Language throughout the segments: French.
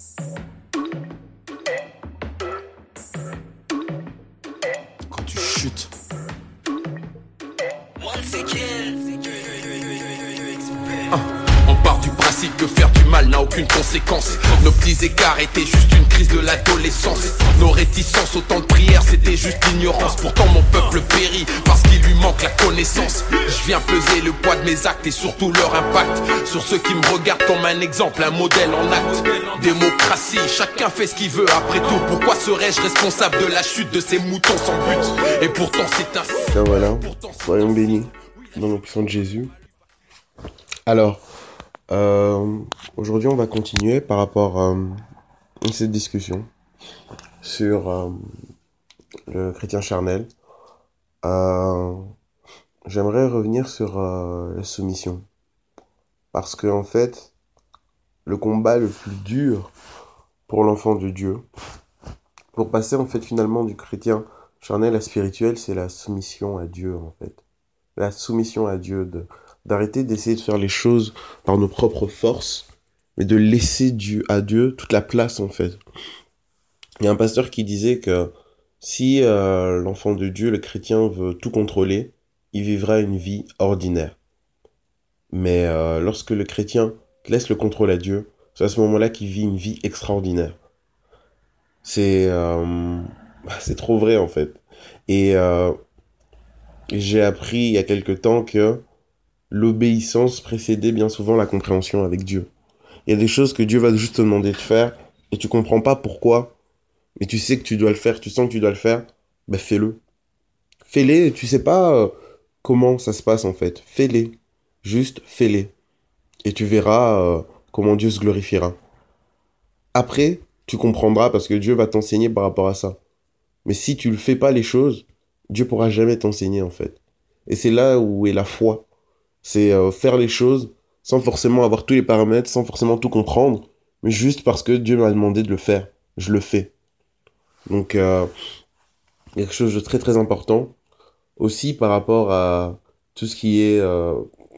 Quand aucune conséquence. Nos petits écarts étaient juste une crise de l'adolescence. Nos réticences, autant de prières, c'était juste l'ignorance. Pourtant, mon peuple périt parce qu'il lui manque la connaissance. Je viens peser le poids de mes actes et surtout leur impact sur ceux qui me regardent comme un exemple, un modèle en acte. Démocratie, chacun fait ce qu'il veut après tout. Pourquoi serais-je responsable de la chute de ces moutons sans but? Et pourtant, c'est un. Tiens, voilà. Soyons bénis dans le puissant de Jésus. Alors, euh, aujourd'hui, on va continuer par rapport euh, à cette discussion sur euh, le chrétien charnel. J'aimerais revenir sur la soumission. Parce que, en fait, le combat le plus dur pour l'enfant de Dieu, pour passer, en fait, finalement, du chrétien charnel à spirituel, c'est la soumission à Dieu, en fait. La soumission à Dieu, de d'arrêter d'essayer de faire les choses par nos propres forces, mais de laisser Dieu, à Dieu toute la place en fait. Il y a un pasteur qui disait que si euh, l'enfant de Dieu, le chrétien, veut tout contrôler, il vivra une vie ordinaire. Mais euh, lorsque le chrétien laisse le contrôle à Dieu, c'est à ce moment-là qu'il vit une vie extraordinaire. C'est euh, trop vrai en fait. Et j'ai appris il y a quelque temps que l'obéissance précédait bien souvent la compréhension avec Dieu. Il y a des choses que Dieu va juste te demander de faire et tu comprends pas pourquoi, mais tu sais que tu dois le faire, tu sens que tu dois le faire, ben fais-le. Fais-les tu sais pas euh, comment ça se passe en fait. Fais-les. Juste fais-les. Et tu verras euh, comment Dieu se glorifiera. Après, tu comprendras parce que Dieu va t'enseigner par rapport à ça. Mais si tu ne fais pas les choses, Dieu pourra jamais t'enseigner en fait. Et c'est là où est la foi. C'est euh, faire les choses sans forcément avoir tous les paramètres, sans forcément tout comprendre, mais juste parce que Dieu m'a demandé de le faire. Je le fais. Donc, euh, quelque chose de très très important. Aussi par rapport à tout ce qui est, euh,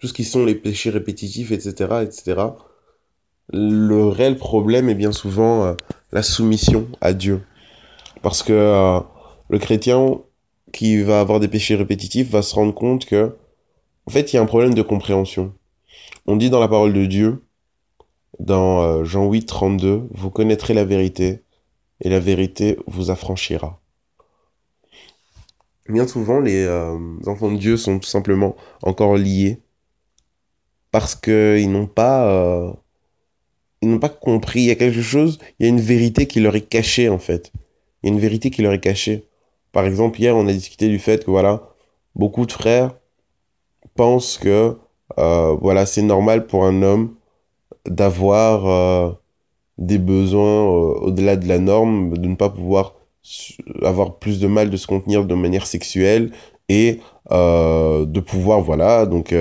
tout ce qui sont les péchés répétitifs, etc., etc. Le réel problème est bien souvent euh, la soumission à Dieu. Parce que euh, le chrétien qui va avoir des péchés répétitifs va se rendre compte que, en fait, il y a un problème de compréhension. On dit dans la parole de Dieu, dans euh, Jean 8, 32, vous connaîtrez la vérité, et la vérité vous affranchira. Bien souvent, les euh, enfants de Dieu sont tout simplement encore liés parce qu'ils n'ont pas, euh, ils n'ont pas compris. Il y a quelque chose, il y a une vérité qui leur est cachée en fait. Il y a une vérité qui leur est cachée. Par exemple, hier, on a discuté du fait que voilà, beaucoup de frères pensent que euh, voilà, c'est normal pour un homme d'avoir euh, des besoins euh, au-delà de la norme, de ne pas pouvoir avoir plus de mal de se contenir de manière sexuelle et de pouvoir, voilà, donc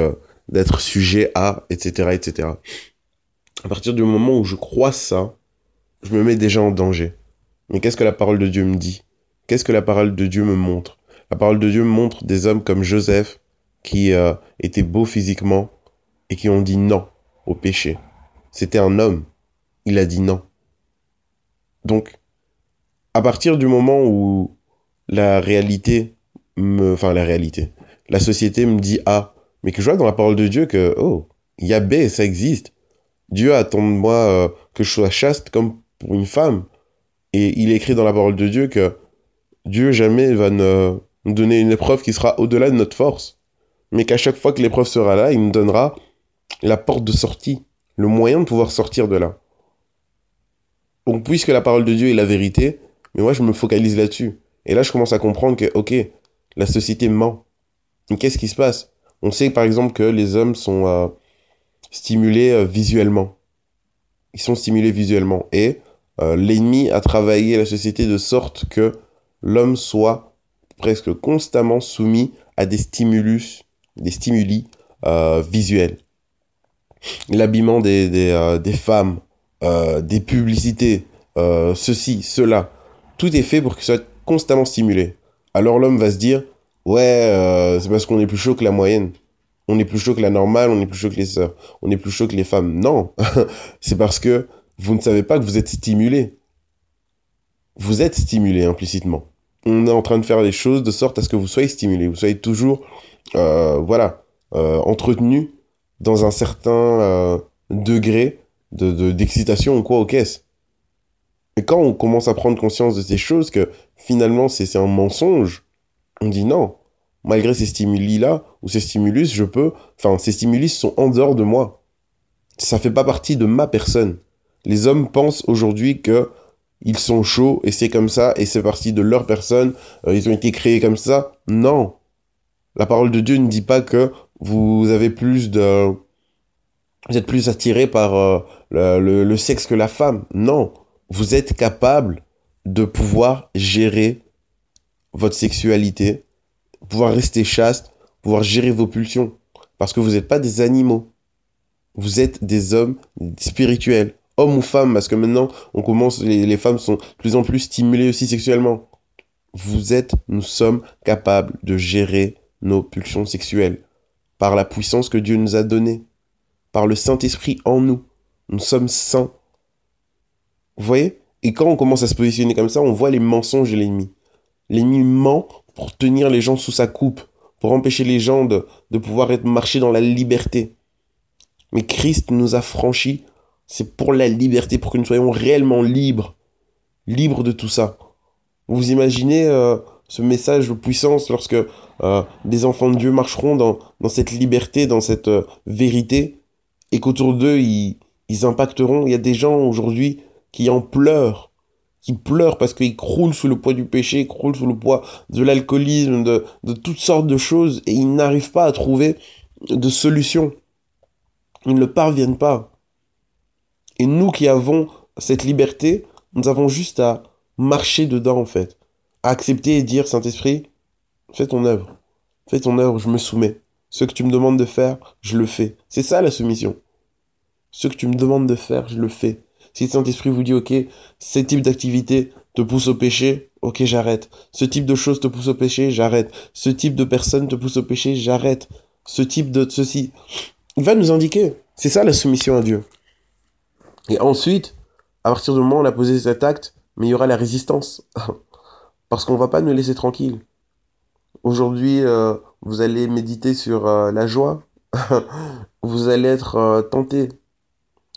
d'être sujet à, etc., etc. À partir du moment où je crois ça, je me mets déjà en danger. Mais qu'est-ce que la parole de Dieu me dit? Qu'est-ce que la parole de Dieu me montre? La parole de Dieu montre des hommes comme Joseph qui euh, étaient beaux physiquement et qui ont dit non au péché. C'était un homme. Il a dit non. Donc, à partir du moment où la réalité me... Enfin, la réalité. La société me dit A, mais que je vois dans la parole de Dieu que, oh, il y a B, ça existe. Dieu attend de moi euh, que je sois chaste comme pour une femme. Et il écrit dans la parole de Dieu que Dieu jamais va nous donner une épreuve qui sera au-delà de notre force. Mais qu'à chaque fois que l'épreuve sera là, il nous donnera la porte de sortie, le moyen de pouvoir sortir de là. Donc, puisque la parole de Dieu est la vérité, mais moi je me focalise là-dessus. Et là, je commence à comprendre que, ok, la société ment. Mais qu'est-ce qui se passe? On sait par exemple que les hommes sont euh, stimulés euh, visuellement. Ils sont stimulés visuellement. Et euh, l'ennemi a travaillé la société de sorte que l'homme soit presque constamment soumis à des stimulus, des stimuli euh, visuels. L'habillement des, euh, femmes, euh, des publicités, ceci, cela, tout est fait pour qu'il soit constamment stimulé. Alors l'homme va se dire, ouais, c'est parce qu'on est plus chaud que la moyenne. On est plus chaud que la normale, on est plus chaud que les sœurs, on est plus chaud que les femmes. Non, c'est parce que vous ne savez pas que vous êtes stimulé. Vous êtes stimulé implicitement. On est en train de faire les choses de sorte à ce que vous soyez stimulé, vous soyez toujours, euh, voilà, euh, entretenu dans un certain euh, degré de d'excitation ou quoi au caisse. Et quand on commence à prendre conscience de ces choses, que finalement c'est un mensonge, on dit non. Malgré ces stimuli-là, ou ces stimulus, je peux... Enfin, ces stimulus sont en dehors de moi. Ça fait pas partie de ma personne. Les hommes pensent aujourd'hui que ils sont chauds et c'est comme ça et c'est parti de leur personne. Euh, ils ont été créés comme ça. Non. La parole de Dieu ne dit pas que vous avez plus de... Vous êtes plus attiré par euh, le, le sexe que la femme. Non vous êtes capable de pouvoir gérer votre sexualité, pouvoir rester chaste, pouvoir gérer vos pulsions. Parce que vous n'êtes pas des animaux. Vous êtes des hommes spirituels. Hommes ou femmes, parce que maintenant, on commence, les, les femmes sont de plus en plus stimulées aussi sexuellement. Vous êtes, nous sommes capables de gérer nos pulsions sexuelles par la puissance que Dieu nous a donnée, par le Saint-Esprit en nous. Nous sommes saints vous voyez? Et quand on commence à se positionner comme ça, on voit les mensonges de l'ennemi. L'ennemi ment pour tenir les gens sous sa coupe, pour empêcher les gens de, pouvoir être marcher dans la liberté. Mais Christ nous a franchis, c'est pour la liberté, pour que nous soyons réellement libres, libres de tout ça. Vous imaginez euh, ce message de puissance lorsque euh, des enfants de Dieu marcheront dans, cette liberté, dans cette euh, vérité, et qu'autour d'eux, ils, ils impacteront. Il y a des gens aujourd'hui qui en pleurent, qui pleurent parce qu'ils croulent sous le poids du péché, croulent sous le poids de l'alcoolisme, de, de toutes sortes de choses, et ils n'arrivent pas à trouver de solution. Ils ne parviennent pas. Et nous qui avons cette liberté, nous avons juste à marcher dedans en fait, à accepter et dire Saint-Esprit, fais ton œuvre, fais ton œuvre, je me soumets. Ce que tu me demandes de faire, je le fais. C'est ça la soumission. Ce que tu me demandes de faire, je le fais. Si le Saint-Esprit vous dit, ok, ce type d'activité te pousse au péché, ok, j'arrête. Ce type de choses te pousse au péché, j'arrête. Ce type de personne te pousse au péché, j'arrête. Ce type de ceci. Il va nous indiquer. C'est ça la soumission à Dieu. Et ensuite, à partir du moment où on a posé cet acte, mais il y aura la résistance. Parce qu'on va pas nous laisser tranquilles. Aujourd'hui, euh, vous allez méditer sur euh, la joie. vous allez être euh, tenté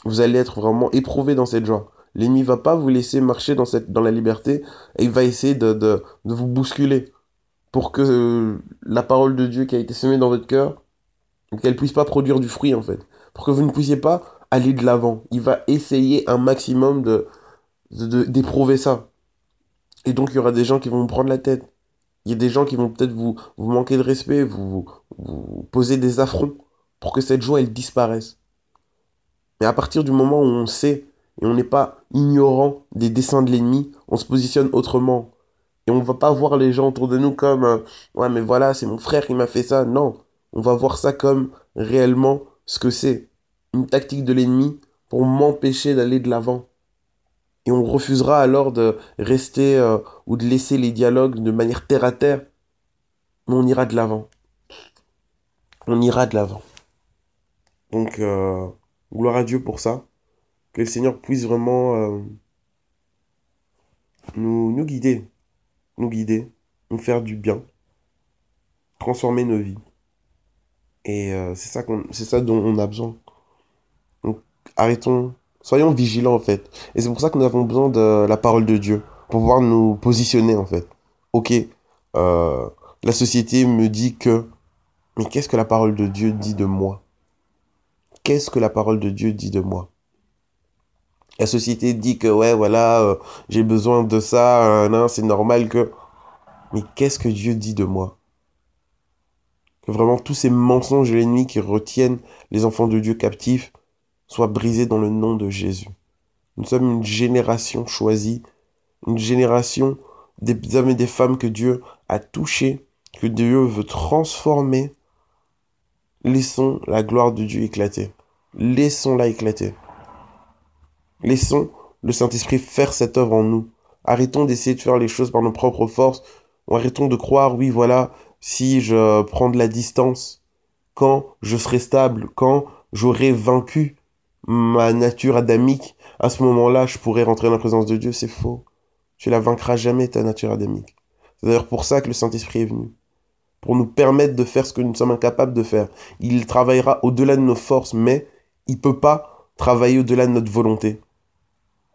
vous allez être vraiment éprouvé dans cette joie. L'ennemi va pas vous laisser marcher dans, cette, dans la liberté et il va essayer de, de, de vous bousculer pour que la parole de Dieu qui a été semée dans votre cœur, qu'elle puisse pas produire du fruit en fait. Pour que vous ne puissiez pas aller de l'avant. Il va essayer un maximum de d'éprouver ça. Et donc il y aura des gens qui vont vous prendre la tête. Il y a des gens qui vont peut-être vous, manquer de respect, vous, vous poser des affronts pour que cette joie elle disparaisse. Mais à partir du moment où on sait et on n'est pas ignorant des dessins de l'ennemi, on se positionne autrement. Et on ne va pas voir les gens autour de nous comme euh, ouais mais voilà c'est mon frère qui m'a fait ça. Non, on va voir ça comme réellement ce que c'est. Une tactique de l'ennemi pour m'empêcher d'aller de l'avant. Et on refusera alors de rester euh, ou de laisser les dialogues de manière terre à terre. Mais on ira de l'avant. On ira de l'avant. Donc euh, Gloire à Dieu pour ça. Que le Seigneur puisse vraiment euh, nous, nous guider, nous guider, nous faire du bien, transformer nos vies. Et euh, c'est ça, c'est ça dont on a besoin. Arrêtons, soyons vigilants en fait. Et c'est pour ça que nous avons besoin de la parole de Dieu, pour pouvoir nous positionner en fait. Ok, euh, la société me dit que, mais qu'est-ce que la parole de Dieu dit de moi? Qu'est-ce que la parole de Dieu dit de moi? La société dit que ouais, voilà, euh, j'ai besoin de ça, euh, c'est normal que... Mais qu'est-ce que Dieu dit de moi? Que vraiment tous ces mensonges de l'ennemi qui retiennent les enfants de Dieu captifs soient brisés dans le nom de Jésus. Nous sommes une génération choisie, une génération des hommes et des femmes que Dieu a touchés, que Dieu veut transformer. Laissons la gloire de Dieu éclater. Laissons-la éclater. Laissons le Saint-Esprit faire cette œuvre en nous. Arrêtons d'essayer de faire les choses par nos propres forces. arrêtons de croire, oui, voilà, si je prends de la distance, quand je serai stable, quand j'aurai vaincu ma nature adamique, à ce moment-là, je pourrais rentrer dans la présence de Dieu. C'est faux. Tu la vaincras jamais, ta nature adamique. C'est d'ailleurs pour ça que le Saint-Esprit est venu. Pour nous permettre de faire ce que nous sommes incapables de faire. Il travaillera au-delà de nos forces, mais il ne peut pas travailler au-delà de notre volonté.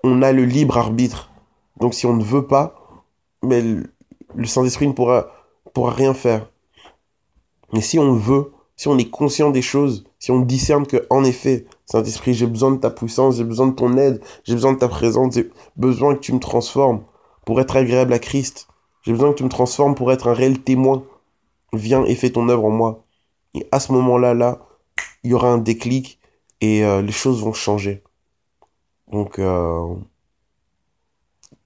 On a le libre arbitre. Donc si on ne veut pas, mais le Saint-Esprit ne pourra, pourra rien faire. Mais si on veut, si on est conscient des choses, si on discerne que, en effet, Saint-Esprit, j'ai besoin de ta puissance, j'ai besoin de ton aide, j'ai besoin de ta présence, j'ai besoin que tu me transformes pour être agréable à Christ. J'ai besoin que tu me transformes pour être un réel témoin. Viens et fais ton œuvre en moi. Et à ce moment-là, là, il y aura un déclic et euh, les choses vont changer. Donc, euh,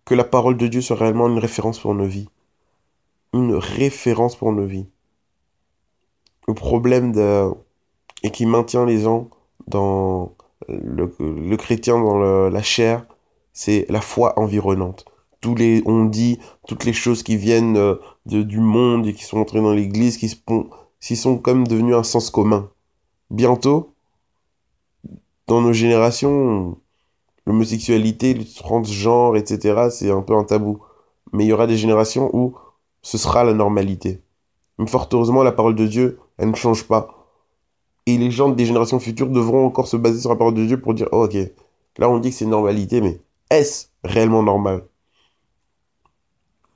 que la parole de Dieu soit réellement une référence pour nos vies. Une référence pour nos vies. Le problème de... et qui maintient les gens dans le, chrétien dans la chair, c'est la foi environnante. Tous les, on dit toutes les choses qui viennent euh, de, du monde et qui sont entrées dans l'église, qui, qui sont comme devenues un sens commun. Bientôt, dans nos générations, l'homosexualité, le transgenre, etc., c'est un peu un tabou. Mais il y aura des générations où ce sera la normalité. Mais fort heureusement, la parole de Dieu, elle ne change pas et les gens des générations futures devront encore se baser sur la parole de Dieu pour dire oh, ok, là on dit que c'est normalité, mais est-ce réellement normal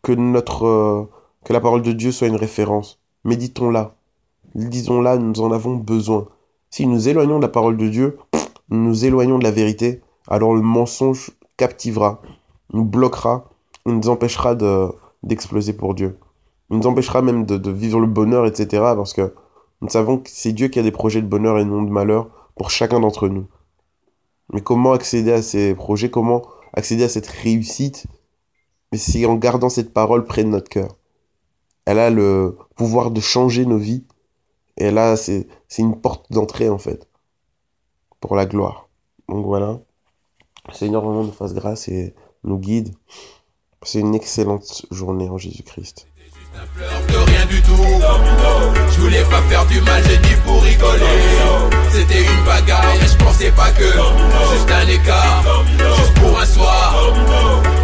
que notre euh, que la parole de Dieu soit une référence? Méditons-la, disons-la, nous en avons besoin. Si nous éloignons de la parole de Dieu, nous nous éloignons de la vérité, alors le mensonge captivera, nous bloquera, nous empêchera d'exploser pour Dieu. Il nous empêchera même de, de vivre le bonheur, etc. Parce que nous savons que c'est Dieu qui a des projets de bonheur et non de malheur pour chacun d'entre nous. Mais comment accéder à ces projets? Comment accéder à cette réussite? Mais c'est en gardant cette parole près de notre cœur. Elle a le pouvoir de changer nos vies. Et là, c'est une porte d'entrée en fait. Pour la gloire. Donc voilà. Seigneur vraiment nous fasse grâce et nous guide. C'est une excellente journée en Jésus-Christ. Rien du tout. Je voulais pas faire du mal, j'ai dit pour rigoler. C'était une bagarre et je pensais pas que juste un écart, juste pour un soir.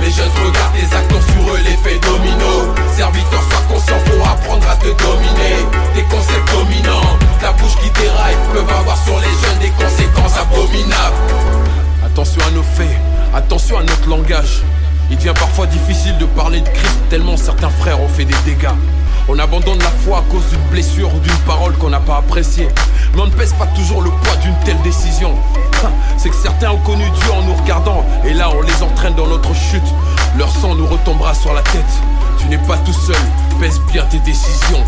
Les jeunes regardent tes acteurs sur eux, l'effet domino. Serviteur, sois conscient pour apprendre à te dominer. Tes concepts dominants, ta bouche qui déraille, peuvent avoir sur les jeunes des conséquences abominables. Attention à nos faits, attention à notre langage. Il devient parfois difficile de parler de Christ tellement certains frères ont fait des dégâts. On abandonne la foi à cause d'une blessure ou d'une parole qu'on n'a pas appréciée. Mais on ne pèse pas toujours le poids d'une telle décision. C'est que certains ont connu Dieu en nous regardant, et là on les entraîne dans notre chute. Leur sang nous retombera sur la tête. Tu n'es pas tout seul, pèse bien tes décisions.